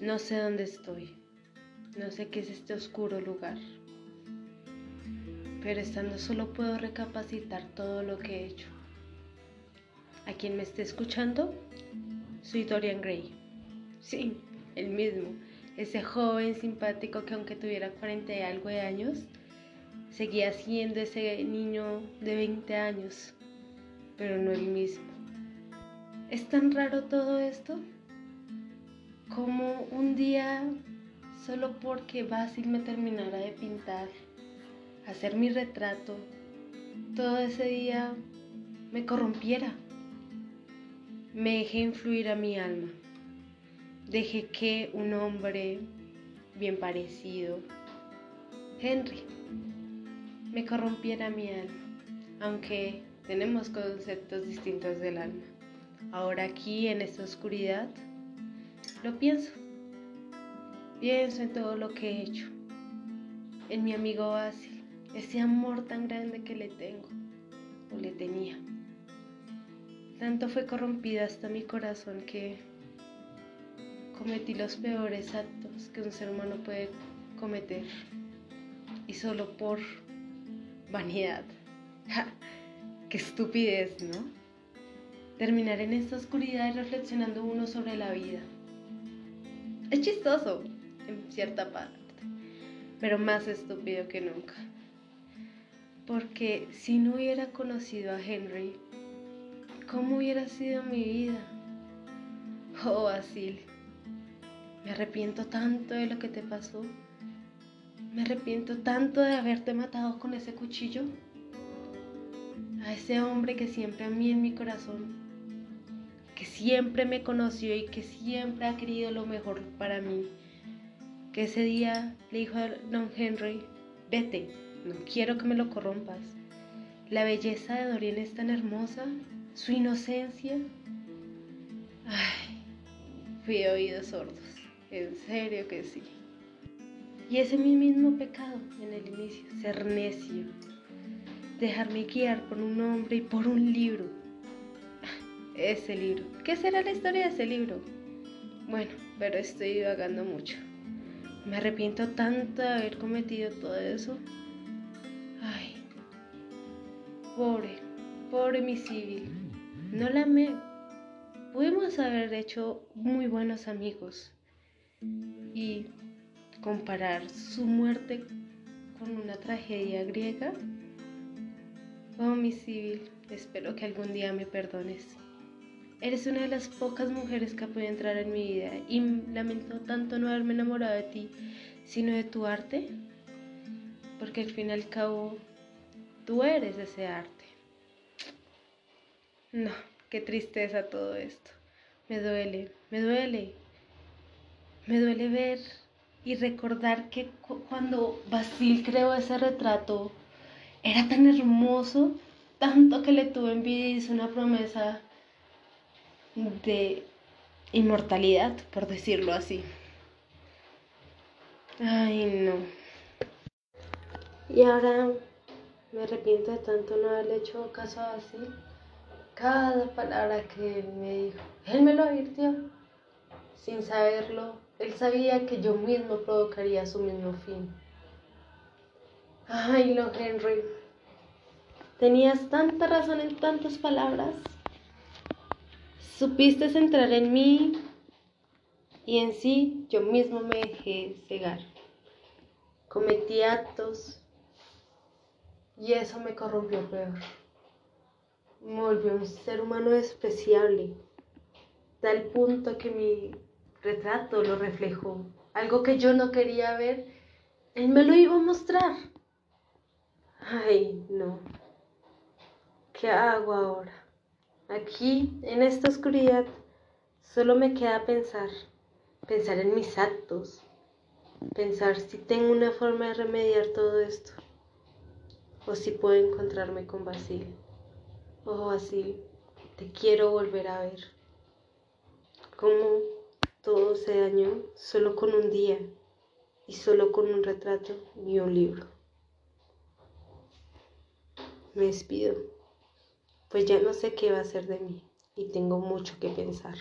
No sé dónde estoy. No sé qué es este oscuro lugar. Pero estando solo puedo recapacitar todo lo que he hecho. A quien me esté escuchando, soy Dorian Gray. Sí, el mismo. Ese joven simpático que aunque tuviera 40 y algo de años, seguía siendo ese niño de 20 años, pero no el mismo. Es tan raro todo esto como un día, solo porque Basil me terminara de pintar, hacer mi retrato, todo ese día me corrompiera. Me dejé influir a mi alma. Dejé que un hombre bien parecido, Henry, me corrompiera mi alma, aunque tenemos conceptos distintos del alma. Ahora aquí en esta oscuridad lo pienso. Pienso en todo lo que he hecho. En mi amigo Basil. Ese amor tan grande que le tengo. O le tenía. Tanto fue corrompida hasta mi corazón que cometí los peores actos que un ser humano puede cometer. Y solo por vanidad. ¡Qué estupidez, ¿no? Terminar en esta oscuridad reflexionando uno sobre la vida. Es chistoso, en cierta parte, pero más estúpido que nunca. Porque si no hubiera conocido a Henry, ¿cómo hubiera sido mi vida? Oh, Basil, me arrepiento tanto de lo que te pasó. Me arrepiento tanto de haberte matado con ese cuchillo. A ese hombre que siempre a mí en mi corazón que siempre me conoció y que siempre ha querido lo mejor para mí. Que ese día le dijo a don Henry, vete, no quiero que me lo corrompas. La belleza de Dorian es tan hermosa, su inocencia. Ay, fui de oídos sordos, en serio que sí. Y ese mi mismo pecado en el inicio, ser necio, dejarme guiar por un hombre y por un libro ese libro. ¿Qué será la historia de ese libro? Bueno, pero estoy divagando mucho. Me arrepiento tanto de haber cometido todo eso. Ay, pobre, pobre mi civil. No la amé. Pudimos haber hecho muy buenos amigos. Y comparar su muerte con una tragedia griega. Oh, mi civil, espero que algún día me perdones. Eres una de las pocas mujeres que ha podido entrar en mi vida y lamento tanto no haberme enamorado de ti, sino de tu arte, porque al fin y al cabo tú eres ese arte. No, qué tristeza todo esto. Me duele, me duele. Me duele ver y recordar que cuando Basil creó ese retrato era tan hermoso, tanto que le tuve envidia y hizo una promesa de inmortalidad, por decirlo así. Ay, no. Y ahora me arrepiento de tanto no haberle hecho caso así. Cada palabra que me dijo, él me lo advirtió. Sin saberlo, él sabía que yo mismo provocaría su mismo fin. Ay, no, Henry. Tenías tanta razón en tantas palabras. Supiste centrar en mí y en sí yo mismo me dejé cegar. Cometí actos y eso me corrompió peor. Me volvió un ser humano despreciable, tal punto que mi retrato lo reflejó. Algo que yo no quería ver, él me lo iba a mostrar. Ay, no. ¿Qué hago ahora? Aquí, en esta oscuridad, solo me queda pensar, pensar en mis actos, pensar si tengo una forma de remediar todo esto, o si puedo encontrarme con Basil. Oh, Basil, te quiero volver a ver. Cómo todo se dañó solo con un día y solo con un retrato y un libro. Me despido pues ya no sé qué va a ser de mí y tengo mucho que pensar.